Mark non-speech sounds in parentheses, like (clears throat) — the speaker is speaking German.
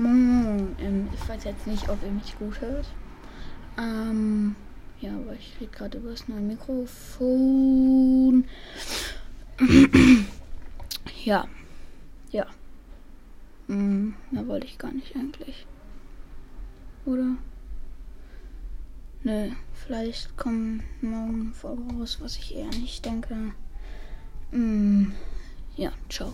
Hm, ähm, ich weiß jetzt nicht, ob ihr mich gut hört. Ähm, ja, aber ich rede gerade über das neue Mikrofon. (clears throat) ja. Ja. Hm, mehr wollte ich gar nicht eigentlich. Oder? Nö, vielleicht kommen morgen voraus, was ich eher nicht denke. Hm, ja, ciao.